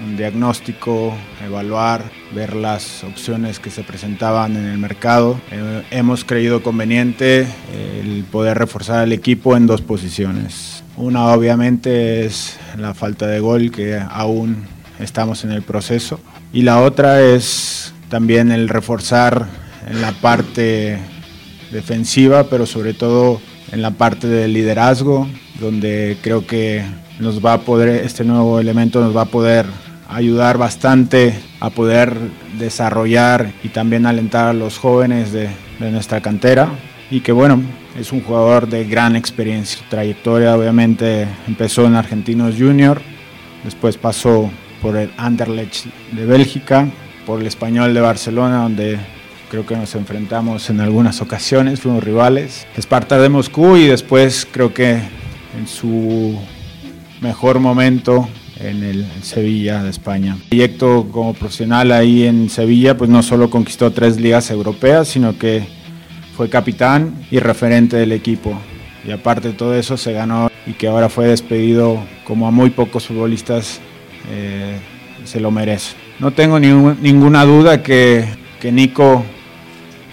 un diagnóstico, evaluar, ver las opciones que se presentaban en el mercado. Eh, hemos creído conveniente eh, el poder reforzar el equipo en dos posiciones. Una obviamente es la falta de gol que aún estamos en el proceso y la otra es también el reforzar en la parte defensiva, pero sobre todo en la parte del liderazgo, donde creo que nos va a poder, este nuevo elemento nos va a poder ayudar bastante a poder desarrollar y también alentar a los jóvenes de, de, nuestra cantera y que bueno, es un jugador de gran experiencia. Trayectoria obviamente empezó en Argentinos Junior, después pasó por el Anderlecht de Bélgica, por el Español de Barcelona donde creo que nos enfrentamos en algunas ocasiones, fuimos rivales, Esparta de Moscú y después creo que en su mejor momento en el en Sevilla de España. El proyecto como profesional ahí en Sevilla, pues no solo conquistó tres ligas europeas, sino que fue capitán y referente del equipo. Y aparte de todo eso se ganó y que ahora fue despedido como a muy pocos futbolistas eh, se lo merece. No tengo ni, ninguna duda que, que Nico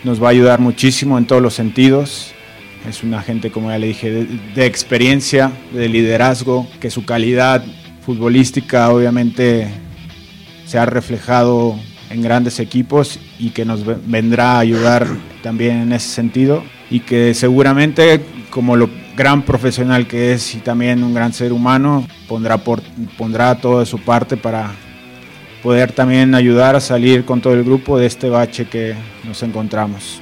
nos va a ayudar muchísimo en todos los sentidos. Es una gente, como ya le dije, de, de experiencia, de liderazgo, que su calidad futbolística obviamente se ha reflejado en grandes equipos y que nos vendrá a ayudar también en ese sentido y que seguramente como lo gran profesional que es y también un gran ser humano pondrá, por, pondrá todo de su parte para poder también ayudar a salir con todo el grupo de este bache que nos encontramos.